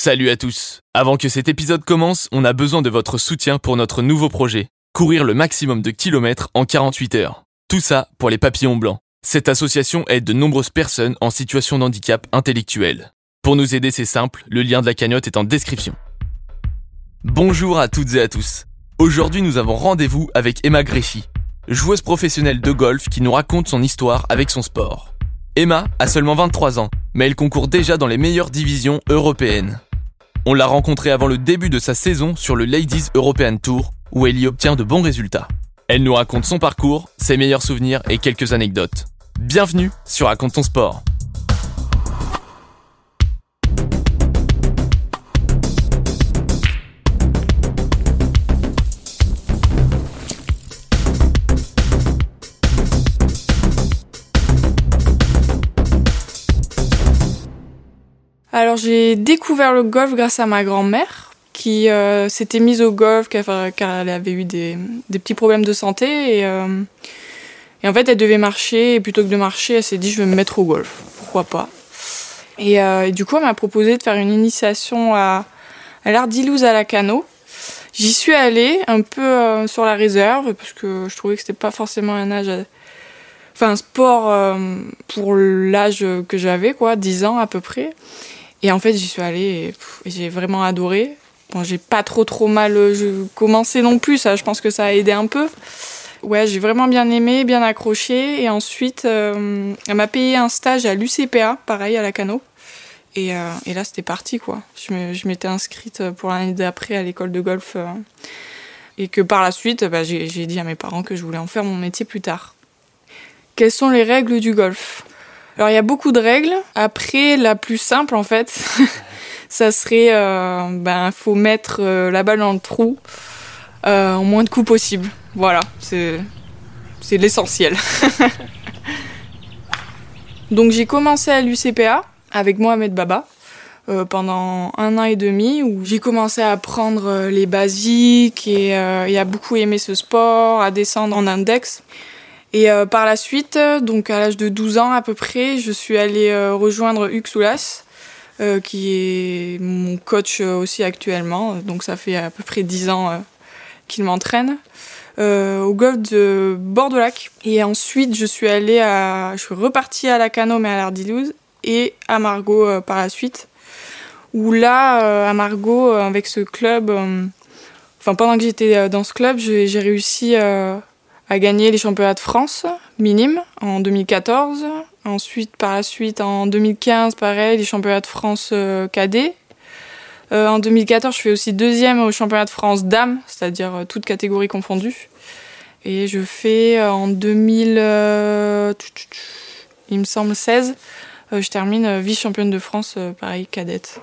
Salut à tous Avant que cet épisode commence, on a besoin de votre soutien pour notre nouveau projet. Courir le maximum de kilomètres en 48 heures. Tout ça pour les papillons blancs. Cette association aide de nombreuses personnes en situation de handicap intellectuel. Pour nous aider, c'est simple, le lien de la cagnotte est en description. Bonjour à toutes et à tous. Aujourd'hui, nous avons rendez-vous avec Emma Gréchy, joueuse professionnelle de golf qui nous raconte son histoire avec son sport. Emma a seulement 23 ans, mais elle concourt déjà dans les meilleures divisions européennes. On l'a rencontrée avant le début de sa saison sur le Ladies European Tour, où elle y obtient de bons résultats. Elle nous raconte son parcours, ses meilleurs souvenirs et quelques anecdotes. Bienvenue sur Raconte ton sport. Alors j'ai découvert le golf grâce à ma grand-mère qui euh, s'était mise au golf car, elle avait eu des, petits problèmes de santé et, euh, et, en fait elle devait marcher et plutôt que de marcher elle s'est dit je vais me mettre au golf, pourquoi pas? Et, euh, du coup elle m'a proposé de faire une initiation à, à à la Cano. J'y suis allée un peu sur la réserve parce que je trouvais que c'était pas forcément un âge... Enfin, un sport pour l'âge que j'avais, quoi, 10 ans à peu près. Et en fait, j'y suis allée et, j'ai vraiment adoré. Bon, j'ai pas trop trop mal je, commencé non plus, ça, je pense que ça a aidé un peu. Ouais, j'ai vraiment bien aimé, bien accroché. Et ensuite, euh, elle m'a payé un stage à l'UCPA, pareil, à la Cano. Et, euh, et là, c'était parti, quoi. Je m'étais inscrite pour l'année d'après à l'école de golf. Euh, et que par la suite, bah, j'ai dit à mes parents que je voulais en faire mon métier plus tard. Quelles sont les règles du golf? Alors il y a beaucoup de règles. Après, la plus simple en fait, ça serait, euh, ben faut mettre euh, la balle dans le trou euh, en moins de coups possible. Voilà, c'est c'est l'essentiel. Donc j'ai commencé à l'UCPA avec Mohamed Baba euh, pendant un an et demi où j'ai commencé à apprendre les basiques et, et à beaucoup aimer ce sport, à descendre en index. Et euh, par la suite, donc à l'âge de 12 ans à peu près, je suis allée euh, rejoindre Hugues euh, qui est mon coach aussi actuellement. Donc ça fait à peu près 10 ans qu'il m'entraîne. au golf de Bord-de-Lac. Et ensuite, je suis allée à. Je suis repartie à la Cano, mais à l'Ardilouse, et à Margot par la suite. Où là, à Margot, avec ce club. Enfin, pendant que j'étais dans ce club, j'ai réussi a gagné les championnats de France minimes en 2014. Ensuite, par la suite, en 2015, pareil, les championnats de France euh, cadet. Euh, en 2014, je fais aussi deuxième au championnat de France dames, c'est-à-dire euh, toutes catégories confondues. Et je fais en 2000, euh, il me semble 16, euh, je termine vice-championne de France, pareil, cadette.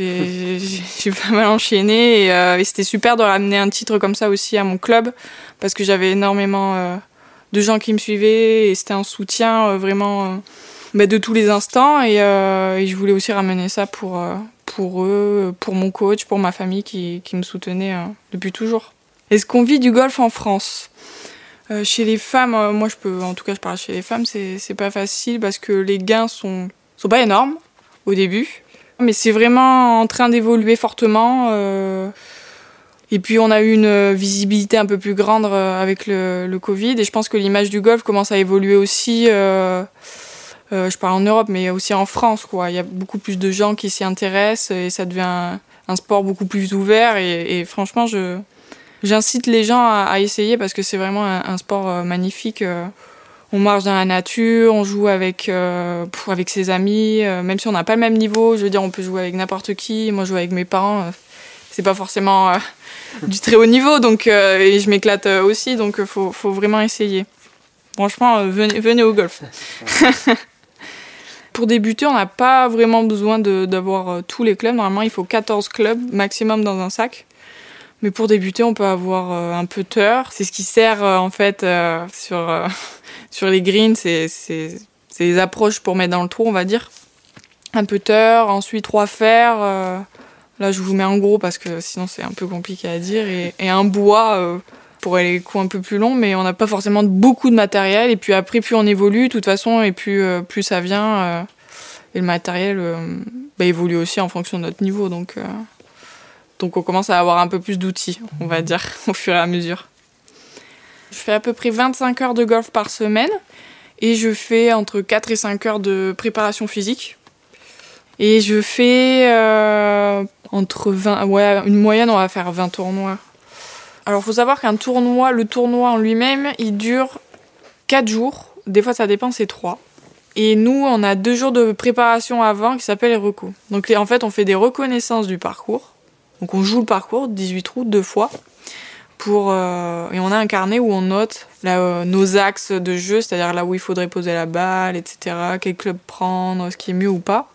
J'ai pas mal enchaîné et, euh, et c'était super de ramener un titre comme ça aussi à mon club parce que j'avais énormément euh, de gens qui me suivaient et c'était un soutien euh, vraiment bah, de tous les instants et, et, je voulais aussi ramener ça pour, pour eux, pour mon coach, pour ma famille qui, qui me soutenait depuis toujours. Est-ce qu'on vit du golf en France? Chez les femmes, moi je peux, en tout cas je parle chez les femmes, c'est pas facile parce que les gains sont, sont pas énormes au début. Mais c'est vraiment en train d'évoluer fortement. Euh... Et puis on a eu une visibilité un peu plus grande euh, avec le, Covid. Et je pense que l'image du golf commence à évoluer aussi. Euh... Je parle en Europe, mais aussi en France. Il y a beaucoup plus de gens qui s'y intéressent et ça devient un, sport beaucoup plus ouvert. Et, franchement, j'incite les gens à, essayer parce que c'est vraiment un, sport magnifique. Euh, on marche dans la nature, on joue avec, euh, avec ses amis, euh, même si on n'a pas le même niveau, je veux dire, on peut jouer avec n'importe qui. Moi, je joue avec mes parents, euh, c'est pas forcément du très haut niveau, donc, et je m'éclate aussi, donc faut, faut, vraiment essayer. Franchement, venez, venez au golf. Pour débuter, on n'a pas vraiment besoin d'avoir tous les clubs. Normalement, il faut 14 clubs maximum dans un sac. Mais pour débuter, on peut avoir un putter. C'est ce qui sert en fait sur sur les greens, c'est les approches pour mettre dans le trou, on va dire. Un putter, ensuite trois fers. Euh, là, je vous mets en gros parce que sinon c'est un peu compliqué à dire. Et, un bois euh, pour les coups un peu plus longs, mais on n'a pas forcément beaucoup de matériel. Et puis après, plus on évolue, de toute façon, et plus, euh, plus ça vient. et le matériel bah, évolue aussi en fonction de notre niveau. Donc, donc on commence à avoir un peu plus d'outils, on va dire, au fur et à mesure. Je fais à peu près 25 heures de golf par semaine et je fais entre 4 et 5 heures de préparation physique. Et je fais entre 20, ouais, une moyenne, on va faire 20 tournois. Alors, faut savoir qu'un tournoi, le tournoi en lui-même, il dure 4 jours. Des fois, ça dépend, c'est 3. Et nous, on a deux jours de préparation avant qui s'appellent les recos. Donc, en fait, on fait des reconnaissances du parcours. Donc, on joue le parcours, 18 trous, deux fois. Euh, et on a un carnet où on note euh, nos axes de jeu, c'est-à-dire là où il faudrait poser la balle, etc., quel club prendre, ce qui est mieux ou pas.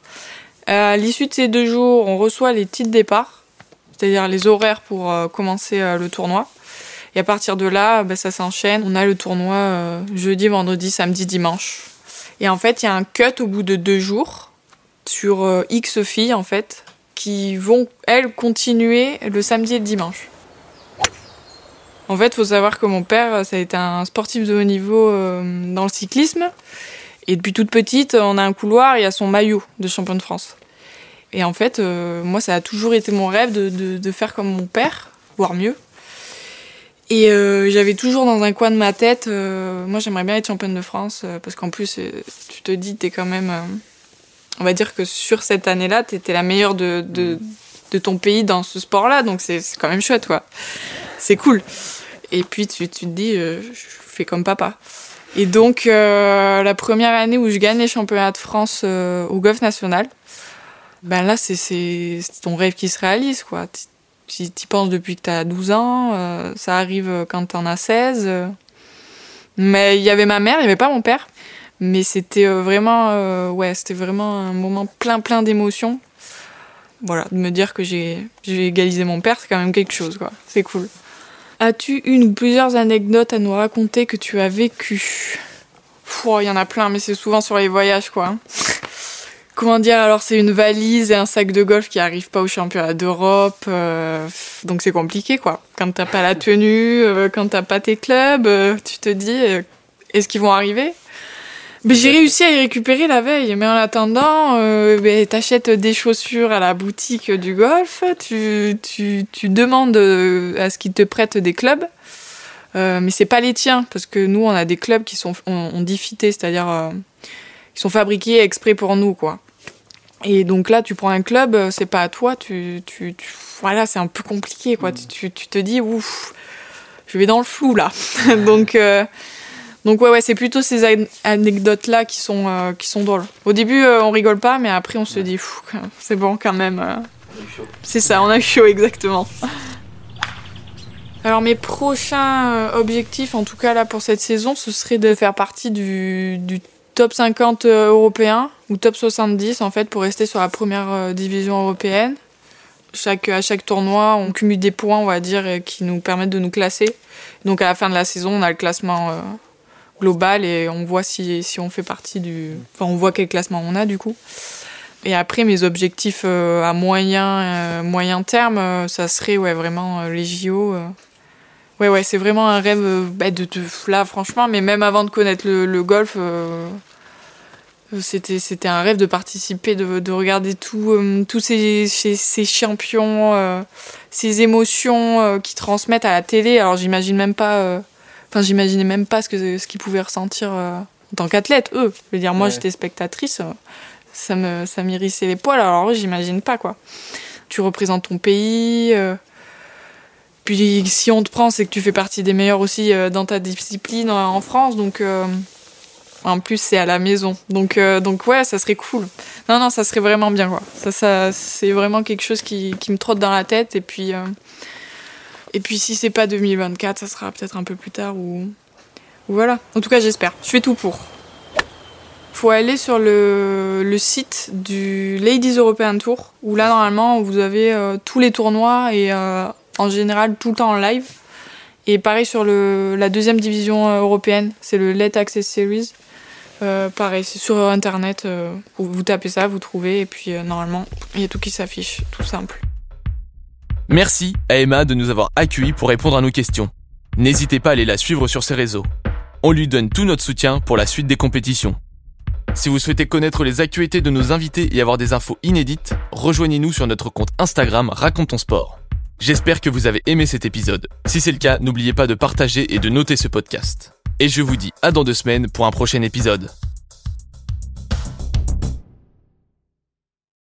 À l'issue de ces deux jours, on reçoit les titres départ, c'est-à-dire les horaires pour euh, commencer euh, le tournoi. Et à partir de là, bah, ça s'enchaîne. On a le tournoi euh, jeudi, vendredi, samedi, dimanche. Et en fait, il y a un cut au bout de deux jours sur X filles, en fait, qui vont, elles, continuer le samedi et le dimanche. En fait, faut savoir que mon père, ça a été un sportif de haut niveau dans le cyclisme. Et depuis toute petite, on a un couloir, il y a son maillot de champion de France. Et en fait, euh, moi, ça a toujours été mon rêve de, faire comme mon père, voire mieux. Et euh, j'avais toujours dans un coin de ma tête, euh, moi j'aimerais bien être championne de France, parce qu'en plus, tu te dis, t'es quand même. on va dire que sur cette année-là, t'étais la meilleure de, de, ton pays dans ce sport-là, donc c'est quand même chouette, quoi. C'est cool. Et puis tu, te dis, je fais comme papa. Et donc, euh, la première année où je gagne les championnats de France euh, au golf national, ben là, c'est ton rêve qui se réalise, quoi. Tu y penses depuis que tu as 12 ans, euh, ça arrive quand tu en as 16. Mais il y avait ma mère, il n'y avait pas mon père. Mais c'était vraiment, ouais, c'était vraiment un moment plein, plein d'émotions. Voilà, de me dire que j'ai égalisé mon père, c'est quand même quelque chose, quoi. C'est cool. As-tu une ou plusieurs anecdotes à nous raconter que tu as vécues? Il y en a plein, mais c'est souvent sur les voyages, quoi. Comment dire Alors, c'est une valise et un sac de golf qui n'arrivent pas au championnat d'Europe. Euh, donc, c'est compliqué, quoi. Quand t'as pas la tenue, euh, quand t'as pas tes clubs, euh, tu te dis est-ce qu'ils vont arriver? J'ai réussi à y récupérer la veille, mais en attendant, euh, ben, t'achètes des chaussures à la boutique du golf, tu, tu, tu demandes euh, à ce qu'ils te prêtent des clubs, euh, mais c'est pas les tiens, parce que nous, on a des clubs qui sont, on, on dit fités, c'est-à-dire euh, qui sont fabriqués exprès pour nous, quoi. Et donc là, tu prends un club, c'est pas à toi, tu, tu, tu voilà, c'est un peu compliqué, quoi. Mm. Tu, tu, te dis, ouf, je vais dans le flou là. donc donc ouais, ouais c'est plutôt ces anecdotes-là qui sont, euh, qui sont drôles. Au début, euh, on rigole pas, mais après, on se dit, c'est bon quand même. Euh. C'est ça, on a eu chaud, exactement. Alors mes prochains objectifs, en tout cas là pour cette saison, ce serait de faire partie du, du top 50 européen ou top 70 en fait pour rester sur la première division européenne. Chaque, à chaque tournoi, on cumule des points, on va dire, qui nous permettent de nous classer. Donc à la fin de la saison, on a le classement global et on voit si, si on fait partie du. Enfin, on voit quel classement on a du coup. Et après, mes objectifs euh, à moyen, euh, moyen terme, euh, ça serait ouais, vraiment les JO. Ouais, ouais, c'est vraiment un rêve bah, de, Là, franchement, mais même avant de connaître le, golf, c'était, c'était un rêve de participer, de, de regarder tout, tous ces, ces, ces champions, ces émotions qui transmettent à la télé. Alors, j'imagine même pas Enfin, j'imaginais même pas ce que ce qu'ils pouvaient ressentir euh, en tant qu'athlète, eux. Je veux dire, moi, j'étais spectatrice, euh, ça me ça m'irrissait les poils. Alors, eux, j'imagine pas quoi. Tu représentes ton pays. Euh, puis si on te prend, c'est que tu fais partie des meilleurs aussi dans ta discipline en France. Donc en plus, c'est à la maison. Donc, donc ouais, ça serait cool. Non, non, ça serait vraiment bien. Quoi. Ça, ça, c'est vraiment quelque chose qui, qui, me trotte dans la tête. Et puis, et puis si c'est pas 2024, ça sera peut-être un peu plus tard ou, voilà. En tout cas, j'espère. Je fais tout pour. Faut aller sur le, site du Ladies European Tour où là normalement vous avez euh, tous les tournois et euh, en général tout le temps en live. Et pareil sur la deuxième division euh, européenne, c'est le Let Access Series. pareil, c'est sur internet, vous tapez ça, vous trouvez, et puis normalement, il y a tout qui s'affiche, tout simple. Merci à Emma de nous avoir accueillis pour répondre à nos questions. N'hésitez pas à aller la suivre sur ses réseaux. On lui donne tout notre soutien pour la suite des compétitions. Si vous souhaitez connaître les actualités de nos invités et avoir des infos inédites, rejoignez-nous sur notre compte Instagram Raconte ton sport. J'espère que vous avez aimé cet épisode. Si c'est le cas, n'oubliez pas de partager et de noter ce podcast. Et je vous dis à dans deux semaines pour un prochain épisode.